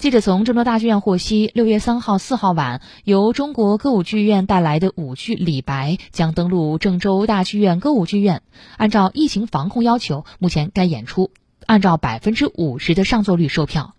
记者从郑州大剧院获悉六月三号四号晚由中国歌舞剧院带来的舞剧李白将登陆郑州大剧院歌舞剧院。按照疫情防控要求目前该演出按照百分之五十的上座率售票。